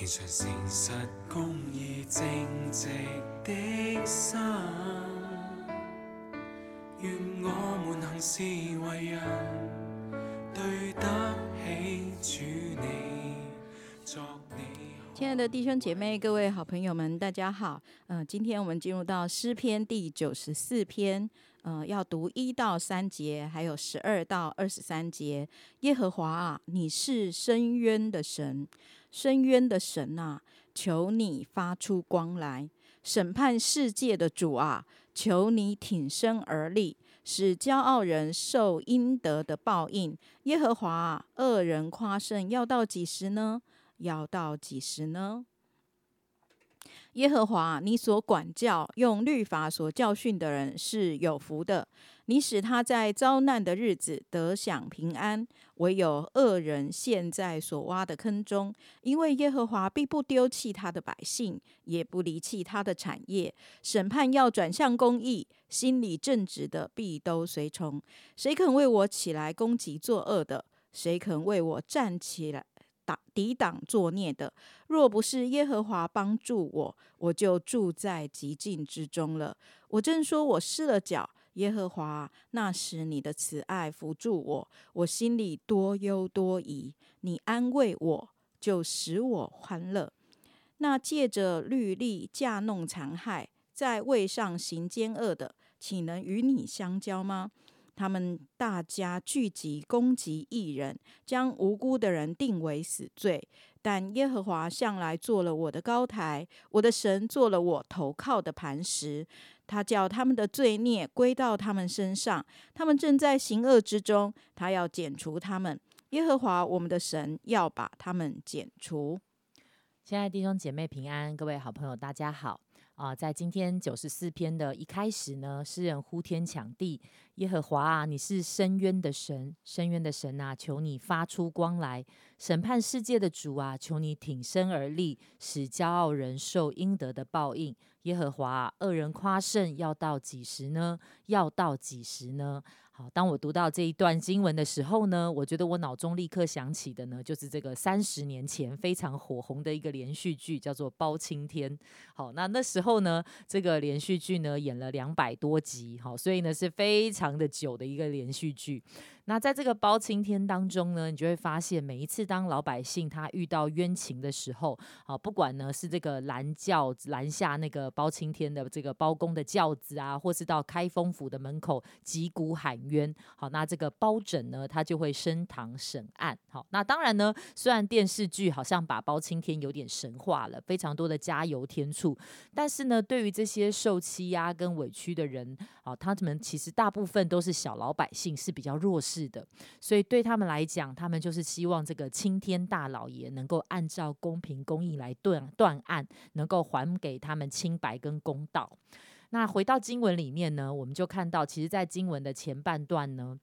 虔诚诚实公义正直的心，愿我们行事为人对得起主你。亲爱的弟兄姐妹、各位好朋友们，大家好。嗯、今天我们进入到诗篇第九十四篇，呃，要读一到三节，还有十二到二十三节。耶和华啊，你是深渊的神，深渊的神啊，求你发出光来，审判世界的主啊，求你挺身而立，使骄傲人受应得的报应。耶和华啊，恶人夸胜要到几时呢？要到几时呢？耶和华，你所管教、用律法所教训的人是有福的。你使他在遭难的日子得享平安。唯有恶人陷在所挖的坑中，因为耶和华必不丢弃他的百姓，也不离弃他的产业。审判要转向公义，心里正直的必都随从。谁肯为我起来攻击作恶的？谁肯为我站起来？抵挡作孽的，若不是耶和华帮助我，我就住在极境之中了。我正说我失了脚，耶和华，那时你的慈爱扶助我，我心里多忧多疑，你安慰我，就使我欢乐。那借着律例架弄残害，在位上行奸恶的，岂能与你相交吗？他们大家聚集攻击义人，将无辜的人定为死罪。但耶和华向来做了我的高台，我的神做了我投靠的磐石。他叫他们的罪孽归到他们身上，他们正在行恶之中，他要剪除他们。耶和华我们的神要把他们剪除。亲爱弟兄姐妹平安，各位好朋友大家好啊、在今天九十四篇的一开始呢，诗人呼天抢地，耶和华啊，你是深渊的神，深渊的神啊，求你发出光来，审判世界的主啊，求你挺身而立，使骄傲人受应得的报应。耶和华啊，恶人夸胜要到几时呢？要到几时呢？好，当我读到这一段经文的时候呢，我觉得我脑中立刻想起的呢，就是这个三十年前非常火红的一个连续剧，叫做《包青天》。好，那那时候呢，这个连续剧呢演了两百多集，好，所以呢是非常的久的一个连续剧。那在这个包青天当中呢，你就会发现，每一次当老百姓他遇到冤情的时候，啊，不管呢是这个拦轿拦下那个包青天的这个包公的轿子啊，或是到开封府的门口击鼓喊冤，好，那这个包拯呢，他就会升堂审案。好，那当然呢，虽然电视剧好像把包青天有点神化了，非常多的加油添醋，但是呢，对于这些受欺压跟委屈的人，啊，他们其实大部分都是小老百姓，是比较弱势是的，所以对他们来讲，他们就是希望这个青天大老爷能够按照公平公义来断断案，能够还给他们清白跟公道。那回到经文里面呢，我们就看到，其实，在经文的前半段呢。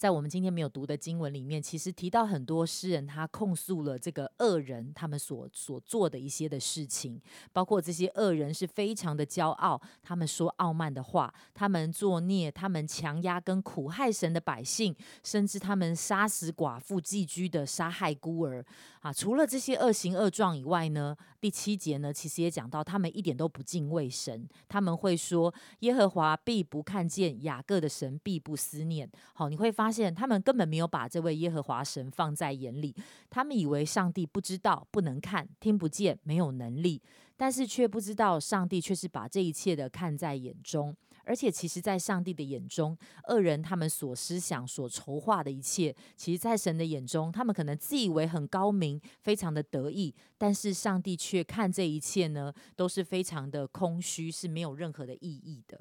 在我们今天没有读的经文里面，其实提到很多诗人，他控诉了这个恶人他们所所做的一些的事情，包括这些恶人是非常的骄傲，他们说傲慢的话，他们作孽，他们强压跟苦害神的百姓，甚至他们杀死寡妇寄居的，杀害孤儿啊。除了这些恶行恶状以外呢，第七节呢，其实也讲到他们一点都不敬畏神，他们会说耶和华必不看见，雅各的神必不思念。好，你会发发现他们根本没有把这位耶和华神放在眼里，他们以为上帝不知道、不能看、听不见、没有能力，但是却不知道上帝却是把这一切的看在眼中。而且，其实，在上帝的眼中，恶人他们所思想、所筹划的一切，其实，在神的眼中，他们可能自以为很高明，非常的得意，但是上帝却看这一切呢，都是非常的空虚，是没有任何的意义的。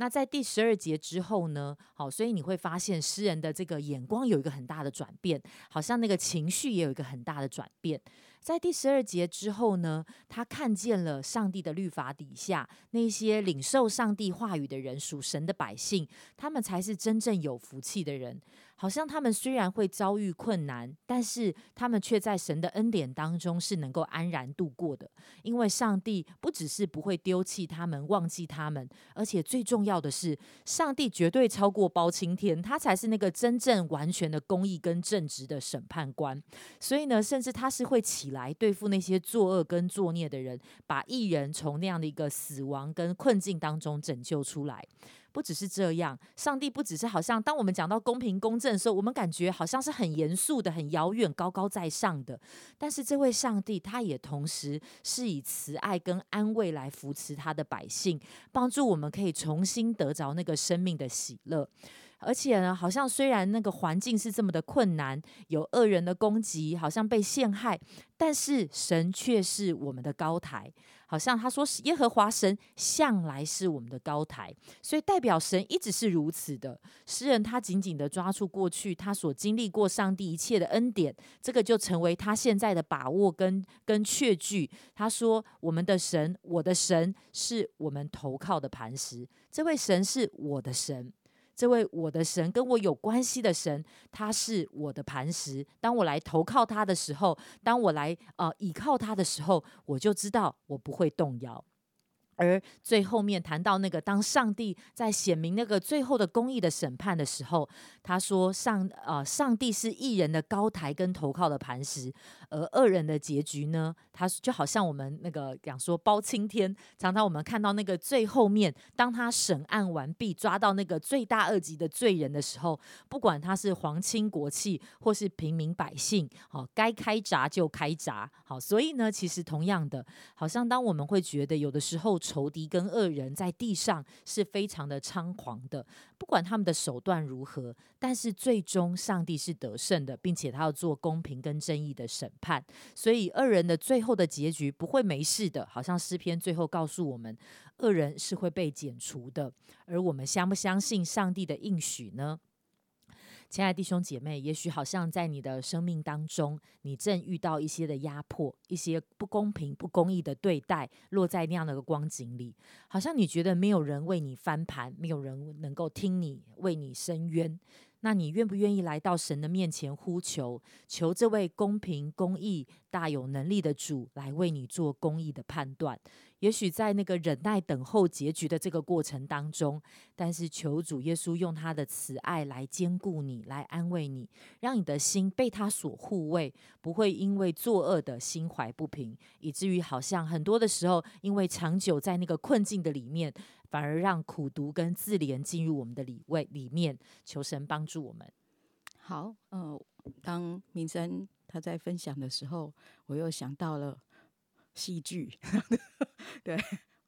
那在第十二节之后呢？好，所以你会发现诗人的这个眼光有一个很大的转变，好像那个情绪也有一个很大的转变。在第十二节之后呢，他看见了上帝的律法底下那些领受上帝话语的人，属神的百姓，他们才是真正有福气的人。好像他们虽然会遭遇困难，但是他们却在神的恩典当中是能够安然度过的。因为上帝不只是不会丢弃他们、忘记他们，而且最重要的是，上帝绝对超过包青天，他才是那个真正完全的公义跟正直的审判官。所以呢，甚至他是会起来对付那些作恶跟作孽的人，把艺人从那样的一个死亡跟困境当中拯救出来。不只是这样，上帝不只是好像当我们讲到公平公正的时候，我们感觉好像是很严肃的、很遥远、高高在上的。但是这位上帝，他也同时是以慈爱跟安慰来扶持他的百姓，帮助我们可以重新得着那个生命的喜乐。而且呢，好像虽然那个环境是这么的困难，有恶人的攻击，好像被陷害，但是神却是我们的高台。好像他说耶和华神向来是我们的高台，所以代表神一直是如此的。诗人他紧紧的抓住过去他所经历过上帝一切的恩典，这个就成为他现在的把握跟跟确据。他说：“我们的神，我的神是我们投靠的磐石，这位神是我的神。”这位我的神跟我有关系的神，他是我的磐石。当我来投靠他的时候，当我来呃倚靠他的时候，我就知道我不会动摇。而最后面谈到那个，当上帝在显明那个最后的公义的审判的时候，他说上呃，上帝是一人的高台跟投靠的磐石，而恶人的结局呢，他就好像我们那个讲说包青天，常常我们看到那个最后面，当他审案完毕，抓到那个罪大恶极的罪人的时候，不管他是皇亲国戚或是平民百姓，好，该开闸就开闸，好，所以呢，其实同样的，好像当我们会觉得有的时候。仇敌跟恶人在地上是非常的猖狂的，不管他们的手段如何，但是最终上帝是得胜的，并且他要做公平跟正义的审判，所以恶人的最后的结局不会没事的。好像诗篇最后告诉我们，恶人是会被剪除的，而我们相不相信上帝的应许呢？亲爱的弟兄姐妹，也许好像在你的生命当中，你正遇到一些的压迫、一些不公平、不公义的对待，落在那样的一个光景里，好像你觉得没有人为你翻盘，没有人能够听你为你伸冤。那你愿不愿意来到神的面前呼求，求这位公平、公义、大有能力的主来为你做公义的判断？也许在那个忍耐等候结局的这个过程当中，但是求主耶稣用他的慈爱来兼顾你，来安慰你，让你的心被他所护卫，不会因为作恶的心怀不平，以至于好像很多的时候，因为长久在那个困境的里面。反而让苦读跟自怜进入我们的里位里面，求神帮助我们。好，呃，当明生他在分享的时候，我又想到了戏剧，对，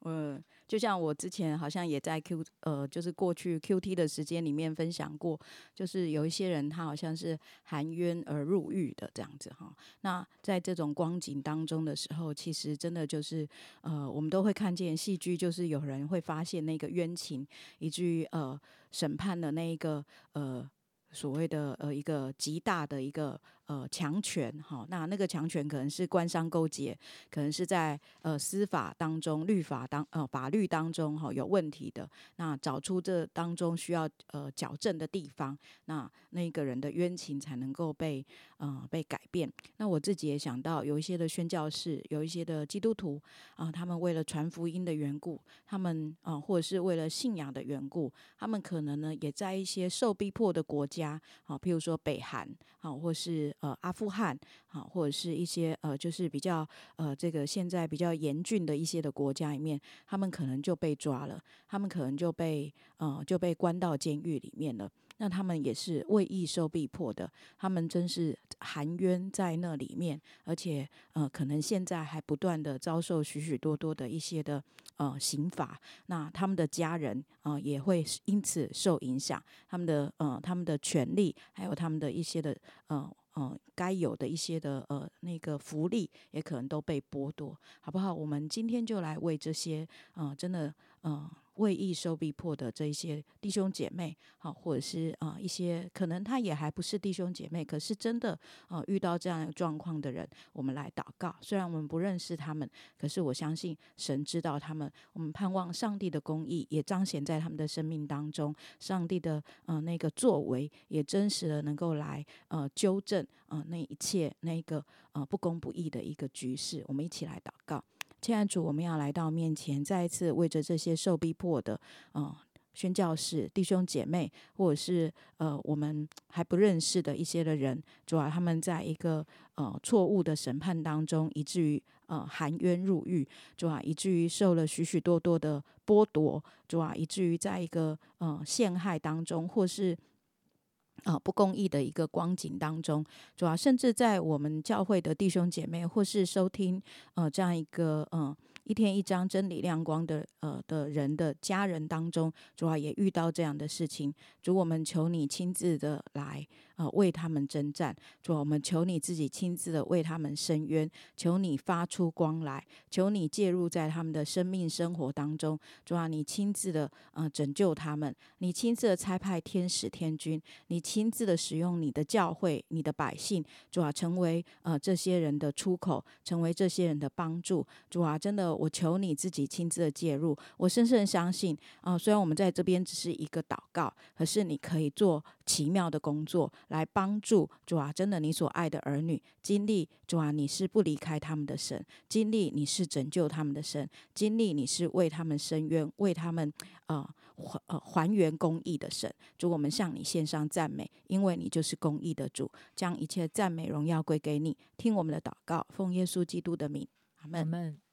嗯。就像我之前好像也在 Q 呃，就是过去 Q T 的时间里面分享过，就是有一些人他好像是含冤而入狱的这样子哈。那在这种光景当中的时候，其实真的就是呃，我们都会看见戏剧，就是有人会发现那个冤情，以至于呃审判的那一个呃所谓的呃一个极大的一个。呃，强权哈，那那个强权可能是官商勾结，可能是在呃司法当中、律法当呃法律当中哈有问题的，那找出这当中需要呃矫正的地方，那那个人的冤情才能够被呃被改变。那我自己也想到，有一些的宣教士，有一些的基督徒啊，他们为了传福音的缘故，他们啊或者是为了信仰的缘故，他们可能呢也在一些受逼迫的国家啊，譬如说北韩啊，或是呃，阿富汗，好，或者是一些呃，就是比较呃，这个现在比较严峻的一些的国家里面，他们可能就被抓了，他们可能就被呃就被关到监狱里面了。那他们也是为义受逼迫的，他们真是含冤在那里面，而且呃，可能现在还不断的遭受许许多多的一些的呃刑罚。那他们的家人啊，也会因此受影响，他们的呃他们的权利，还有他们的一些的呃。嗯，该有的一些的呃那个福利也可能都被剥夺，好不好？我们今天就来为这些嗯，真的嗯。为义受逼迫的这一些弟兄姐妹，好、或者是啊、一些可能他也还不是弟兄姐妹，可是真的啊遇到这样状况的人，我们来祷告。虽然我们不认识他们，可是我相信神知道他们。我们盼望上帝的公义也彰显在他们的生命当中，上帝的呃那个作为也真实的能够来呃纠正呃那一切那个呃不公不义的一个局势。我们一起来祷告。亲爱的主，我们要来到面前，再一次为着这些受逼迫的，呃，宣教士弟兄姐妹，或者是呃我们还不认识的一些的人，主啊，他们在一个呃错误的审判当中，以至于呃含冤入狱，主啊，以至于受了许许多多的剥夺，主啊，以至于在一个呃陷害当中，或是呃不公义的一个光景当中，主啊，甚至在我们教会的弟兄姐妹，或是收听呃这样一个呃一天一张真理亮光的呃的人的家人当中，主啊也遇到这样的事情，主我们求你亲自的来呃为他们征战，主啊我们求你自己亲自的为他们伸冤，求你发出光来，求你介入在他们的生命生活当中，主啊你亲自的呃拯救他们，你亲自的差派天使天军，你亲自的使用你的教会、你的百姓，主啊成为呃这些人的出口，成为这些人的帮助，主啊真的我求你自己亲自的介入，我深深相信啊、虽然我们在这边只是一个祷告，可是你可以做奇妙的工作来帮助主啊，真的你所爱的儿女经历主啊，你是不离开他们的神，经历你是拯救他们的神，经历你是为他们伸冤，为他们呃还呃还原公义的神。主，我们向你献上赞美，因为你就是公义的主，将一切赞美荣耀归给你。听我们的祷告，奉耶稣基督的名，阿门。